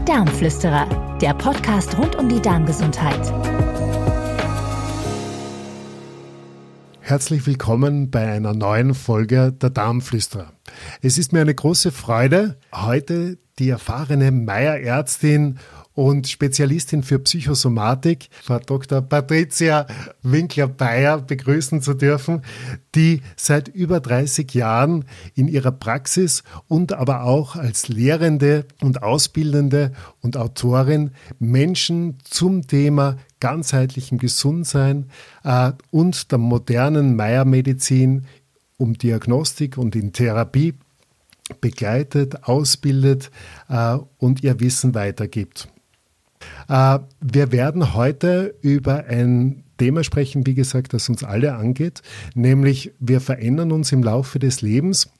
Die Darmflüsterer, der Podcast rund um die Darmgesundheit. Herzlich willkommen bei einer neuen Folge der Darmflüsterer. Es ist mir eine große Freude, heute die erfahrene Meierärztin und Spezialistin für Psychosomatik, Frau Dr. Patricia Winkler-Bayer, begrüßen zu dürfen, die seit über 30 Jahren in ihrer Praxis und aber auch als Lehrende und Ausbildende und Autorin Menschen zum Thema ganzheitlichem Gesundsein äh, und der modernen Meiermedizin um Diagnostik und in Therapie begleitet, ausbildet äh, und ihr Wissen weitergibt. Äh, wir werden heute über ein Thema sprechen, wie gesagt, das uns alle angeht, nämlich wir verändern uns im Laufe des Lebens.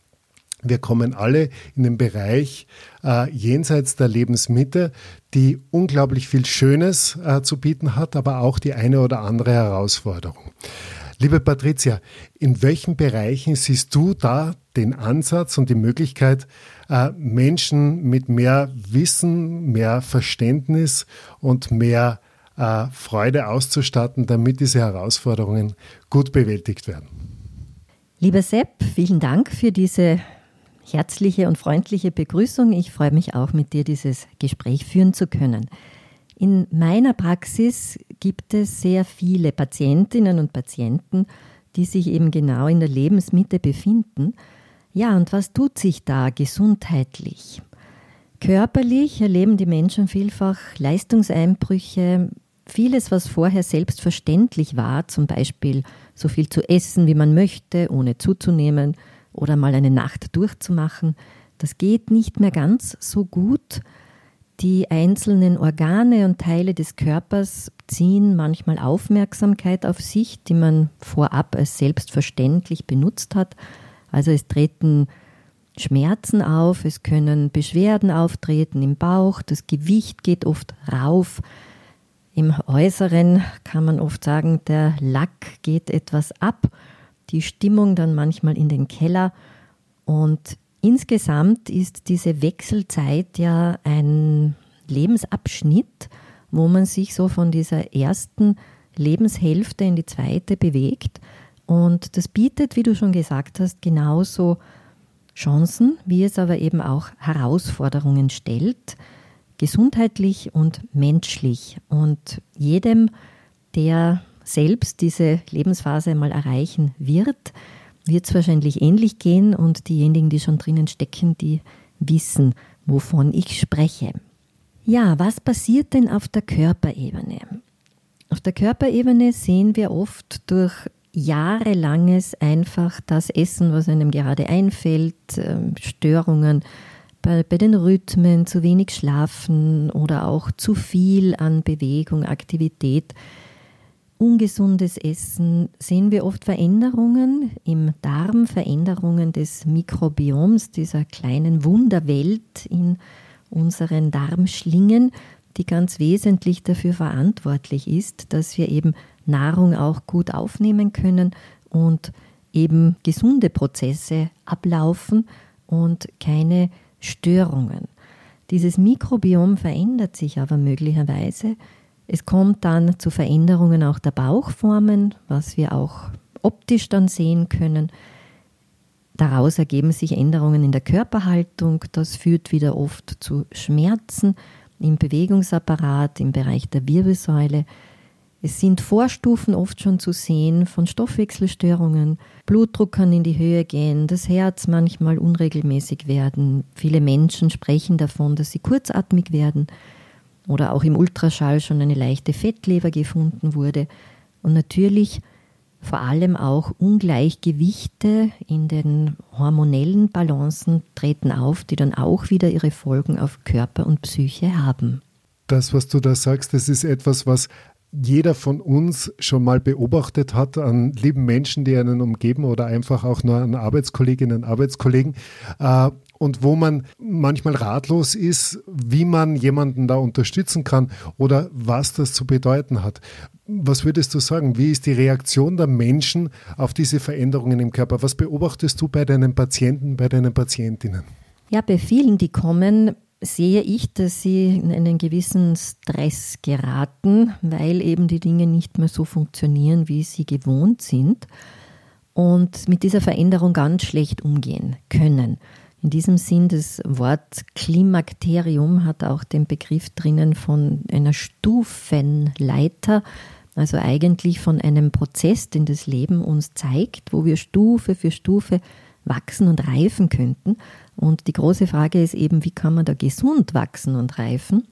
Wir kommen alle in den Bereich äh, jenseits der Lebensmitte, die unglaublich viel Schönes äh, zu bieten hat, aber auch die eine oder andere Herausforderung. Liebe Patricia, in welchen Bereichen siehst du da den Ansatz und die Möglichkeit, äh, Menschen mit mehr Wissen, mehr Verständnis und mehr äh, Freude auszustatten, damit diese Herausforderungen gut bewältigt werden? Lieber Sepp, vielen Dank für diese herzliche und freundliche Begrüßung. Ich freue mich auch, mit dir dieses Gespräch führen zu können. In meiner Praxis gibt es sehr viele Patientinnen und Patienten, die sich eben genau in der Lebensmitte befinden. Ja, und was tut sich da gesundheitlich? Körperlich erleben die Menschen vielfach Leistungseinbrüche, vieles, was vorher selbstverständlich war, zum Beispiel so viel zu essen, wie man möchte, ohne zuzunehmen oder mal eine Nacht durchzumachen, das geht nicht mehr ganz so gut die einzelnen Organe und Teile des Körpers ziehen manchmal Aufmerksamkeit auf sich, die man vorab als selbstverständlich benutzt hat. Also es treten Schmerzen auf, es können Beschwerden auftreten im Bauch, das Gewicht geht oft rauf. Im Äußeren kann man oft sagen, der Lack geht etwas ab, die Stimmung dann manchmal in den Keller und Insgesamt ist diese Wechselzeit ja ein Lebensabschnitt, wo man sich so von dieser ersten Lebenshälfte in die zweite bewegt. Und das bietet, wie du schon gesagt hast, genauso Chancen, wie es aber eben auch Herausforderungen stellt, gesundheitlich und menschlich. Und jedem, der selbst diese Lebensphase mal erreichen wird, wird es wahrscheinlich ähnlich gehen und diejenigen, die schon drinnen stecken, die wissen, wovon ich spreche. Ja, was passiert denn auf der Körperebene? Auf der Körperebene sehen wir oft durch jahrelanges einfach das Essen, was einem gerade einfällt, ähm, Störungen bei, bei den Rhythmen, zu wenig Schlafen oder auch zu viel an Bewegung, Aktivität. Ungesundes Essen. Sehen wir oft Veränderungen im Darm, Veränderungen des Mikrobioms, dieser kleinen Wunderwelt in unseren Darmschlingen, die ganz wesentlich dafür verantwortlich ist, dass wir eben Nahrung auch gut aufnehmen können und eben gesunde Prozesse ablaufen und keine Störungen. Dieses Mikrobiom verändert sich aber möglicherweise es kommt dann zu Veränderungen auch der Bauchformen, was wir auch optisch dann sehen können. Daraus ergeben sich Änderungen in der Körperhaltung. Das führt wieder oft zu Schmerzen im Bewegungsapparat, im Bereich der Wirbelsäule. Es sind Vorstufen oft schon zu sehen von Stoffwechselstörungen. Blutdruck kann in die Höhe gehen, das Herz manchmal unregelmäßig werden. Viele Menschen sprechen davon, dass sie kurzatmig werden oder auch im Ultraschall schon eine leichte Fettleber gefunden wurde. Und natürlich vor allem auch Ungleichgewichte in den hormonellen Balancen treten auf, die dann auch wieder ihre Folgen auf Körper und Psyche haben. Das, was du da sagst, das ist etwas, was jeder von uns schon mal beobachtet hat an lieben Menschen, die einen umgeben oder einfach auch nur an Arbeitskolleginnen und Arbeitskollegen. Äh, und wo man manchmal ratlos ist, wie man jemanden da unterstützen kann oder was das zu bedeuten hat. Was würdest du sagen? Wie ist die Reaktion der Menschen auf diese Veränderungen im Körper? Was beobachtest du bei deinen Patienten, bei deinen Patientinnen? Ja, bei vielen, die kommen, sehe ich, dass sie in einen gewissen Stress geraten, weil eben die Dinge nicht mehr so funktionieren, wie sie gewohnt sind und mit dieser Veränderung ganz schlecht umgehen können. In diesem Sinn, das Wort Klimakterium hat auch den Begriff drinnen von einer Stufenleiter, also eigentlich von einem Prozess, den das Leben uns zeigt, wo wir Stufe für Stufe wachsen und reifen könnten. Und die große Frage ist eben, wie kann man da gesund wachsen und reifen?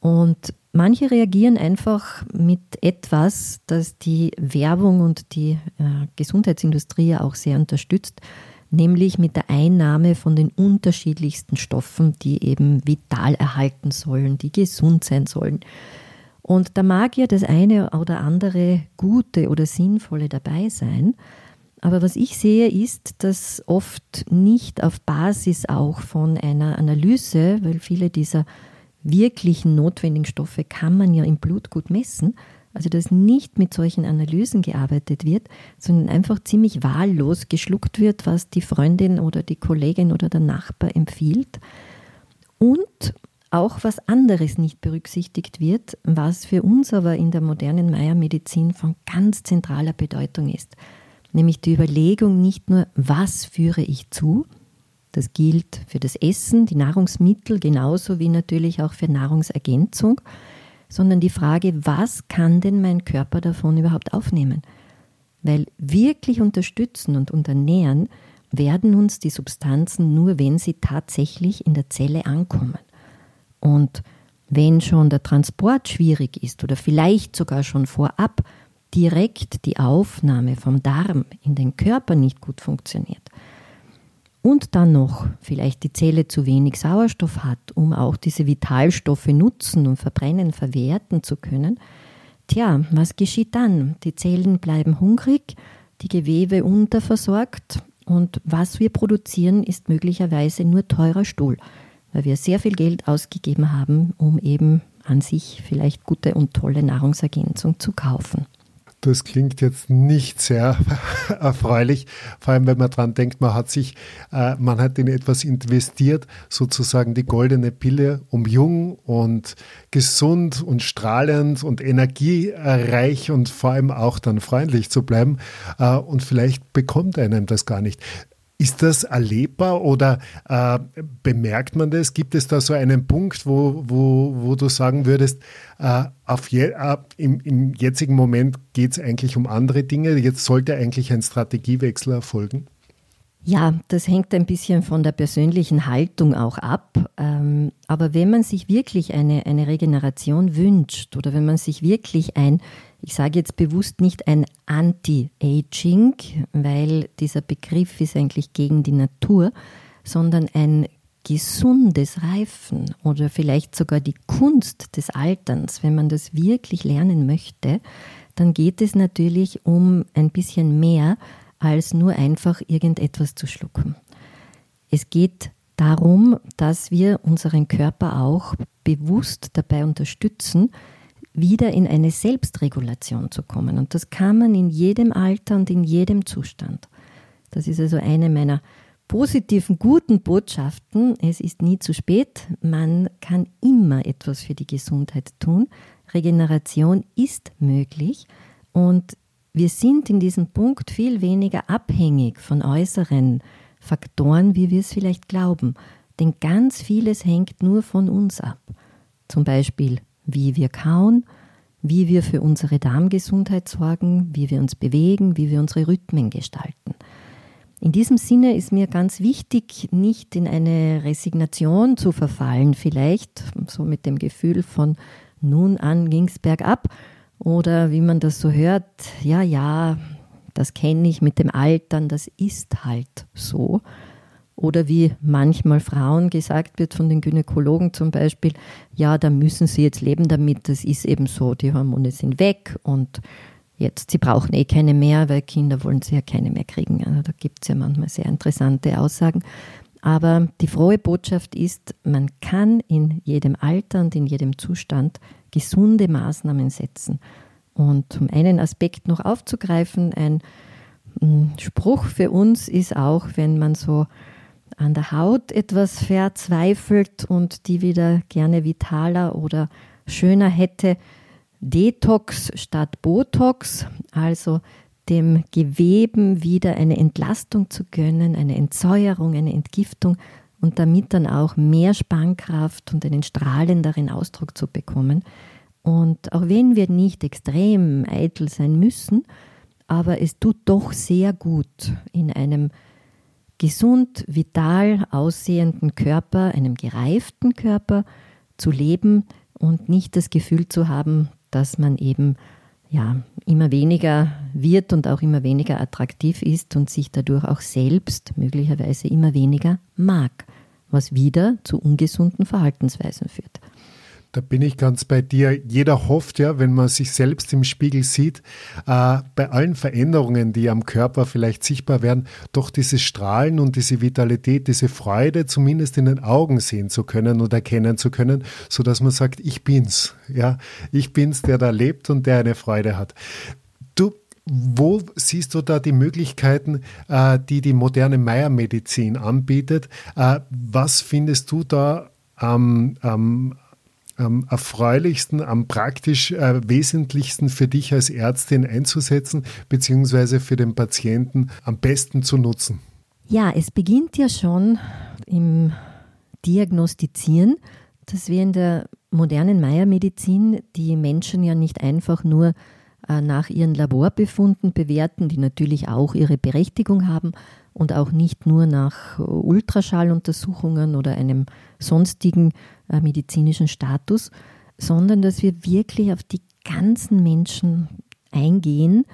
Und manche reagieren einfach mit etwas, das die Werbung und die äh, Gesundheitsindustrie auch sehr unterstützt, nämlich mit der Einnahme von den unterschiedlichsten Stoffen, die eben vital erhalten sollen, die gesund sein sollen. Und da mag ja das eine oder andere Gute oder Sinnvolle dabei sein, aber was ich sehe, ist, dass oft nicht auf Basis auch von einer Analyse, weil viele dieser wirklichen notwendigen Stoffe kann man ja im Blut gut messen, also dass nicht mit solchen Analysen gearbeitet wird, sondern einfach ziemlich wahllos geschluckt wird, was die Freundin oder die Kollegin oder der Nachbar empfiehlt. Und auch was anderes nicht berücksichtigt wird, was für uns aber in der modernen Meiermedizin von ganz zentraler Bedeutung ist nämlich die Überlegung nicht nur, was führe ich zu, das gilt für das Essen, die Nahrungsmittel genauso wie natürlich auch für Nahrungsergänzung, sondern die Frage, was kann denn mein Körper davon überhaupt aufnehmen? Weil wirklich unterstützen und unternähren werden uns die Substanzen nur, wenn sie tatsächlich in der Zelle ankommen. Und wenn schon der Transport schwierig ist oder vielleicht sogar schon vorab direkt die Aufnahme vom Darm in den Körper nicht gut funktioniert und dann noch vielleicht die Zelle zu wenig Sauerstoff hat, um auch diese Vitalstoffe nutzen und verbrennen, verwerten zu können, tja, was geschieht dann? Die Zellen bleiben hungrig, die Gewebe unterversorgt und was wir produzieren, ist möglicherweise nur teurer Stuhl, weil wir sehr viel Geld ausgegeben haben, um eben an sich vielleicht gute und tolle Nahrungsergänzung zu kaufen. Das klingt jetzt nicht sehr erfreulich, vor allem wenn man daran denkt, man hat sich, äh, man hat in etwas investiert, sozusagen die goldene Pille, um jung und gesund und strahlend und energiereich und vor allem auch dann freundlich zu bleiben. Äh, und vielleicht bekommt einem das gar nicht. Ist das erlebbar oder äh, bemerkt man das? Gibt es da so einen Punkt, wo, wo, wo du sagen würdest, äh, auf je, äh, im, im jetzigen Moment geht es eigentlich um andere Dinge, jetzt sollte eigentlich ein Strategiewechsel erfolgen? Ja, das hängt ein bisschen von der persönlichen Haltung auch ab. Ähm, aber wenn man sich wirklich eine, eine Regeneration wünscht oder wenn man sich wirklich ein ich sage jetzt bewusst nicht ein Anti-Aging, weil dieser Begriff ist eigentlich gegen die Natur, sondern ein gesundes Reifen oder vielleicht sogar die Kunst des Alterns, wenn man das wirklich lernen möchte, dann geht es natürlich um ein bisschen mehr als nur einfach irgendetwas zu schlucken. Es geht darum, dass wir unseren Körper auch bewusst dabei unterstützen, wieder in eine Selbstregulation zu kommen. Und das kann man in jedem Alter und in jedem Zustand. Das ist also eine meiner positiven, guten Botschaften. Es ist nie zu spät. Man kann immer etwas für die Gesundheit tun. Regeneration ist möglich und wir sind in diesem Punkt viel weniger abhängig von äußeren Faktoren, wie wir es vielleicht glauben. Denn ganz vieles hängt nur von uns ab. Zum Beispiel wie wir kauen, wie wir für unsere Darmgesundheit sorgen, wie wir uns bewegen, wie wir unsere Rhythmen gestalten. In diesem Sinne ist mir ganz wichtig, nicht in eine Resignation zu verfallen, vielleicht so mit dem Gefühl von nun an ging's bergab oder wie man das so hört, ja, ja, das kenne ich mit dem Altern, das ist halt so. Oder wie manchmal Frauen gesagt wird von den Gynäkologen zum Beispiel, ja, da müssen sie jetzt leben damit, das ist eben so, die Hormone sind weg und jetzt, sie brauchen eh keine mehr, weil Kinder wollen sie ja keine mehr kriegen. Also da gibt es ja manchmal sehr interessante Aussagen. Aber die frohe Botschaft ist, man kann in jedem Alter und in jedem Zustand gesunde Maßnahmen setzen. Und um einen Aspekt noch aufzugreifen, ein hm, Spruch für uns ist auch, wenn man so an der Haut etwas verzweifelt und die wieder gerne vitaler oder schöner hätte. Detox statt Botox, also dem Geweben wieder eine Entlastung zu gönnen, eine Entsäuerung, eine Entgiftung und damit dann auch mehr Spannkraft und einen strahlenderen Ausdruck zu bekommen. Und auch wenn wir nicht extrem eitel sein müssen, aber es tut doch sehr gut in einem gesund, vital aussehenden Körper, einem gereiften Körper zu leben und nicht das Gefühl zu haben, dass man eben ja, immer weniger wird und auch immer weniger attraktiv ist und sich dadurch auch selbst möglicherweise immer weniger mag, was wieder zu ungesunden Verhaltensweisen führt. Da bin ich ganz bei dir. Jeder hofft ja, wenn man sich selbst im Spiegel sieht, äh, bei allen Veränderungen, die am Körper vielleicht sichtbar werden, doch dieses Strahlen und diese Vitalität, diese Freude zumindest in den Augen sehen zu können und erkennen zu können, so dass man sagt, ich bin's. Ja, ich bin's, der da lebt und der eine Freude hat. Du, wo siehst du da die Möglichkeiten, äh, die die moderne Meiermedizin anbietet? Äh, was findest du da am, am am erfreulichsten, am praktisch äh, wesentlichsten für dich als Ärztin einzusetzen, beziehungsweise für den Patienten am besten zu nutzen? Ja, es beginnt ja schon im Diagnostizieren, dass wir in der modernen Meiermedizin die Menschen ja nicht einfach nur äh, nach ihren Laborbefunden bewerten, die natürlich auch ihre Berechtigung haben und auch nicht nur nach Ultraschalluntersuchungen oder einem sonstigen medizinischen Status, sondern dass wir wirklich auf die ganzen Menschen eingehen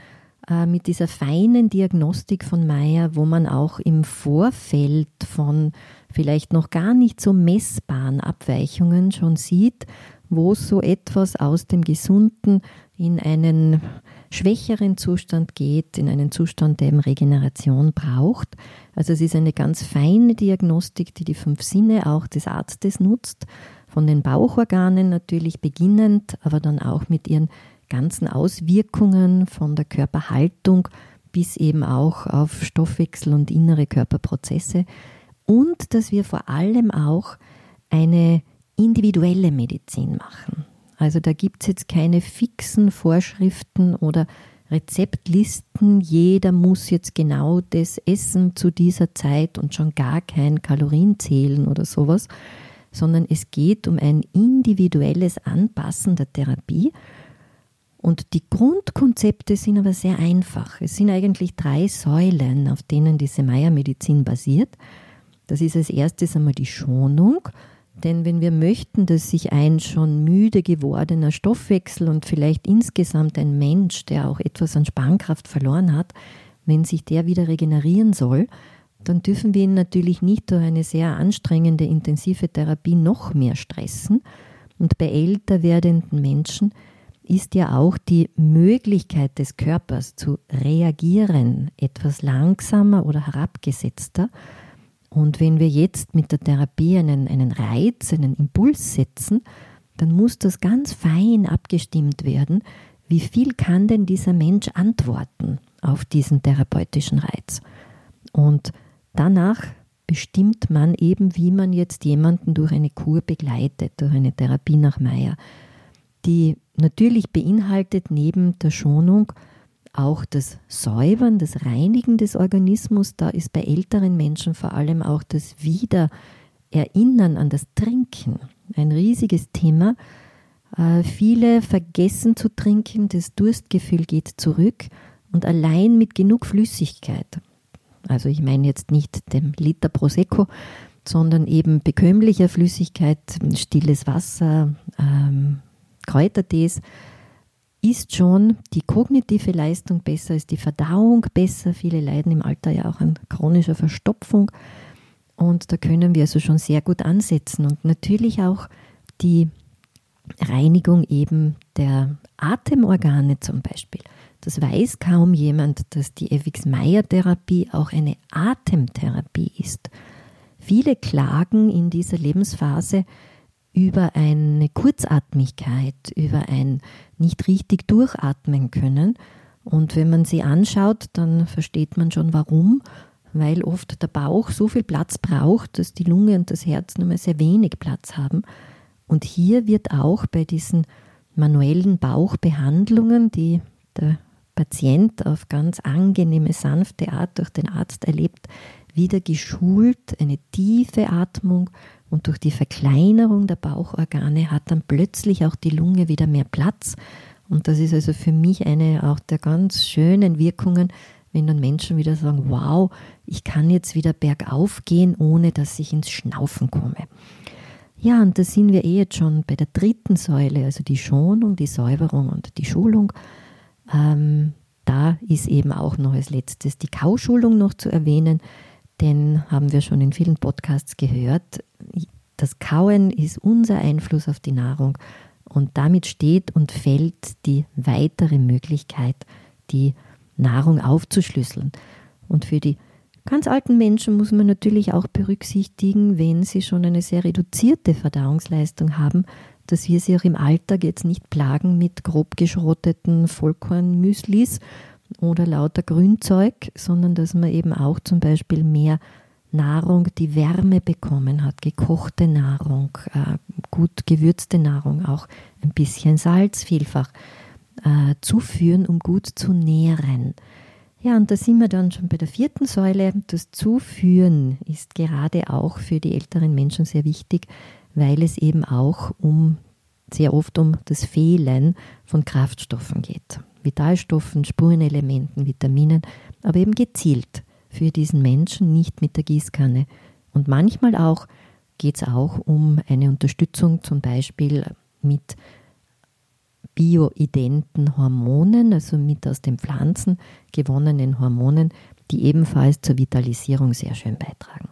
äh, mit dieser feinen Diagnostik von Meyer, wo man auch im Vorfeld von vielleicht noch gar nicht so messbaren Abweichungen schon sieht, wo so etwas aus dem Gesunden in einen schwächeren Zustand geht, in einen Zustand, der eben Regeneration braucht. Also es ist eine ganz feine Diagnostik, die die fünf Sinne auch des Arztes nutzt, von den Bauchorganen natürlich beginnend, aber dann auch mit ihren ganzen Auswirkungen von der Körperhaltung bis eben auch auf Stoffwechsel und innere Körperprozesse und dass wir vor allem auch eine individuelle Medizin machen. Also da gibt es jetzt keine fixen Vorschriften oder Rezeptlisten. Jeder muss jetzt genau das essen zu dieser Zeit und schon gar kein Kalorien zählen oder sowas, sondern es geht um ein individuelles Anpassen der Therapie. Und die Grundkonzepte sind aber sehr einfach. Es sind eigentlich drei Säulen, auf denen diese Meiermedizin basiert. Das ist als erstes einmal die Schonung. Denn wenn wir möchten, dass sich ein schon müde gewordener Stoffwechsel und vielleicht insgesamt ein Mensch, der auch etwas an Spannkraft verloren hat, wenn sich der wieder regenerieren soll, dann dürfen wir ihn natürlich nicht durch eine sehr anstrengende, intensive Therapie noch mehr stressen. Und bei älter werdenden Menschen ist ja auch die Möglichkeit des Körpers zu reagieren etwas langsamer oder herabgesetzter. Und wenn wir jetzt mit der Therapie einen, einen Reiz, einen Impuls setzen, dann muss das ganz fein abgestimmt werden. Wie viel kann denn dieser Mensch antworten auf diesen therapeutischen Reiz? Und danach bestimmt man eben, wie man jetzt jemanden durch eine Kur begleitet, durch eine Therapie nach Meyer, die natürlich beinhaltet neben der Schonung auch das Säubern, das Reinigen des Organismus, da ist bei älteren Menschen vor allem auch das Wiedererinnern an das Trinken ein riesiges Thema. Äh, viele vergessen zu trinken, das Durstgefühl geht zurück und allein mit genug Flüssigkeit, also ich meine jetzt nicht dem Liter Prosecco, sondern eben bekömmlicher Flüssigkeit, stilles Wasser, ähm, Kräutertees, ist schon die kognitive Leistung besser, ist die Verdauung besser. Viele leiden im Alter ja auch an chronischer Verstopfung. Und da können wir also schon sehr gut ansetzen. Und natürlich auch die Reinigung eben der Atemorgane zum Beispiel. Das weiß kaum jemand, dass die FX-Meyer-Therapie auch eine Atemtherapie ist. Viele klagen in dieser Lebensphase über eine Kurzatmigkeit, über ein nicht richtig durchatmen können. Und wenn man sie anschaut, dann versteht man schon warum. weil oft der Bauch so viel Platz braucht, dass die Lunge und das Herz nur mehr sehr wenig Platz haben. Und hier wird auch bei diesen manuellen Bauchbehandlungen, die der Patient auf ganz angenehme, sanfte Art durch den Arzt erlebt, wieder geschult, eine tiefe Atmung und durch die Verkleinerung der Bauchorgane hat dann plötzlich auch die Lunge wieder mehr Platz. Und das ist also für mich eine auch der ganz schönen Wirkungen, wenn dann Menschen wieder sagen, wow, ich kann jetzt wieder bergauf gehen, ohne dass ich ins Schnaufen komme. Ja, und da sind wir eh jetzt schon bei der dritten Säule, also die Schonung, die Säuberung und die Schulung. Ähm, da ist eben auch noch als letztes die Kauschulung noch zu erwähnen, denn haben wir schon in vielen Podcasts gehört, das Kauen ist unser Einfluss auf die Nahrung und damit steht und fällt die weitere Möglichkeit, die Nahrung aufzuschlüsseln. Und für die ganz alten Menschen muss man natürlich auch berücksichtigen, wenn sie schon eine sehr reduzierte Verdauungsleistung haben, dass wir sie auch im Alltag jetzt nicht plagen mit grob geschrotteten Vollkornmüslis oder lauter Grünzeug, sondern dass man eben auch zum Beispiel mehr Nahrung, die Wärme bekommen hat, gekochte Nahrung, äh, gut gewürzte Nahrung, auch ein bisschen Salz vielfach äh, zuführen, um gut zu nähren. Ja, und da sind wir dann schon bei der vierten Säule. Das Zuführen ist gerade auch für die älteren Menschen sehr wichtig, weil es eben auch um sehr oft um das Fehlen von Kraftstoffen geht. Vitalstoffen, Spurenelementen, Vitaminen, aber eben gezielt für diesen Menschen, nicht mit der Gießkanne. Und manchmal auch geht es auch um eine Unterstützung zum Beispiel mit bioidenten Hormonen, also mit aus den Pflanzen gewonnenen Hormonen, die ebenfalls zur Vitalisierung sehr schön beitragen.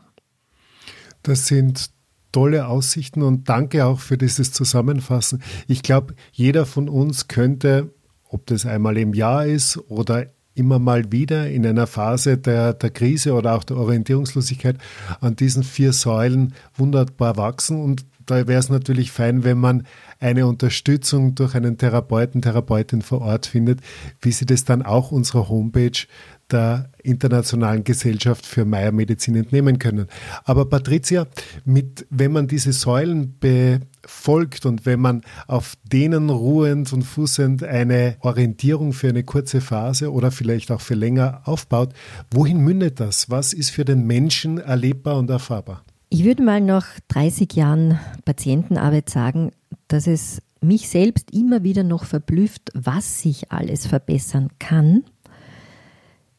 Das sind tolle Aussichten und danke auch für dieses Zusammenfassen. Ich glaube, jeder von uns könnte, ob das einmal im Jahr ist oder immer mal wieder in einer Phase der, der Krise oder auch der Orientierungslosigkeit an diesen vier Säulen wunderbar wachsen. Und da wäre es natürlich fein, wenn man eine Unterstützung durch einen Therapeuten, Therapeutin vor Ort findet, wie sie das dann auch unserer Homepage der Internationalen Gesellschaft für Meiermedizin entnehmen können. Aber Patricia, mit, wenn man diese Säulen befolgt und wenn man auf denen ruhend und fußend eine Orientierung für eine kurze Phase oder vielleicht auch für länger aufbaut, wohin mündet das? Was ist für den Menschen erlebbar und erfahrbar? Ich würde mal nach 30 Jahren Patientenarbeit sagen, dass es mich selbst immer wieder noch verblüfft, was sich alles verbessern kann.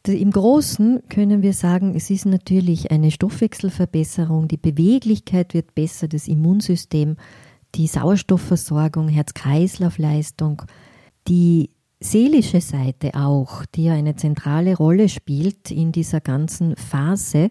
Im Großen können wir sagen, es ist natürlich eine Stoffwechselverbesserung, die Beweglichkeit wird besser, das Immunsystem, die Sauerstoffversorgung, Herz-Kreislauf-Leistung, die seelische Seite auch, die ja eine zentrale Rolle spielt in dieser ganzen Phase,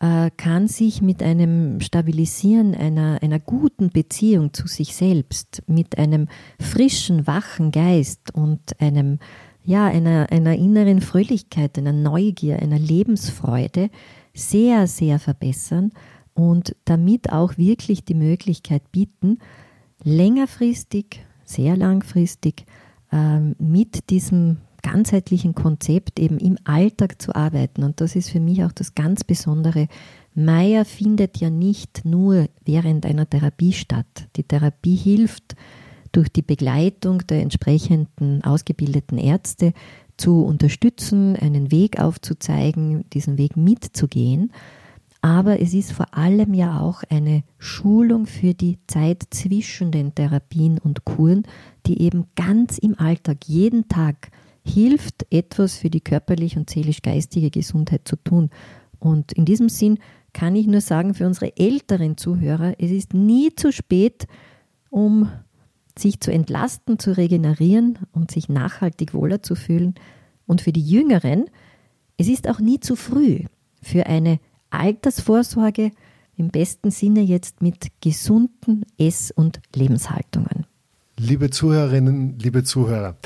äh, kann sich mit einem Stabilisieren einer, einer guten Beziehung zu sich selbst, mit einem frischen, wachen Geist und einem, ja, einer, einer inneren Fröhlichkeit, einer Neugier, einer Lebensfreude sehr, sehr verbessern und damit auch wirklich die Möglichkeit bieten, längerfristig, sehr langfristig äh, mit diesem ganzheitlichen Konzept eben im Alltag zu arbeiten. Und das ist für mich auch das ganz Besondere. Meier findet ja nicht nur während einer Therapie statt. Die Therapie hilft durch die Begleitung der entsprechenden ausgebildeten Ärzte zu unterstützen, einen Weg aufzuzeigen, diesen Weg mitzugehen. Aber es ist vor allem ja auch eine Schulung für die Zeit zwischen den Therapien und Kuren, die eben ganz im Alltag, jeden Tag hilft, etwas für die körperliche und seelisch-geistige Gesundheit zu tun. Und in diesem Sinn kann ich nur sagen, für unsere älteren Zuhörer, es ist nie zu spät, um sich zu entlasten, zu regenerieren und sich nachhaltig wohler zu fühlen. Und für die Jüngeren, es ist auch nie zu früh für eine Altersvorsorge im besten Sinne jetzt mit gesunden Ess- und Lebenshaltungen. Liebe Zuhörerinnen, liebe Zuhörer,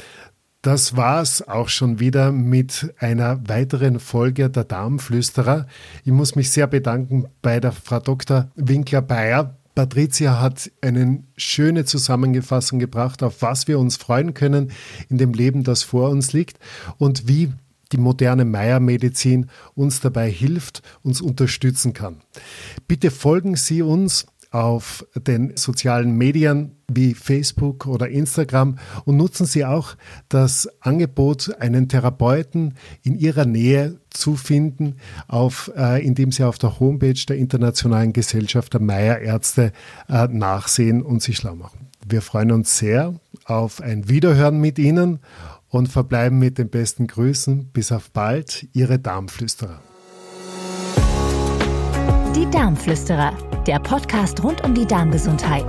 das war's auch schon wieder mit einer weiteren Folge der Darmflüsterer. Ich muss mich sehr bedanken bei der Frau Dr. Winkler-Bayer. Patricia hat eine schöne Zusammenfassung gebracht, auf was wir uns freuen können in dem Leben, das vor uns liegt und wie die moderne Meiermedizin uns dabei hilft, uns unterstützen kann. Bitte folgen Sie uns auf den sozialen Medien wie Facebook oder Instagram und nutzen Sie auch das Angebot, einen Therapeuten in Ihrer Nähe zu finden, auf, äh, indem Sie auf der Homepage der Internationalen Gesellschaft der Meierärzte äh, nachsehen und sich schlau machen. Wir freuen uns sehr auf ein Wiederhören mit Ihnen und verbleiben mit den besten Grüßen. Bis auf bald, Ihre Darmflüsterer. Die Darmflüsterer, der Podcast rund um die Darmgesundheit.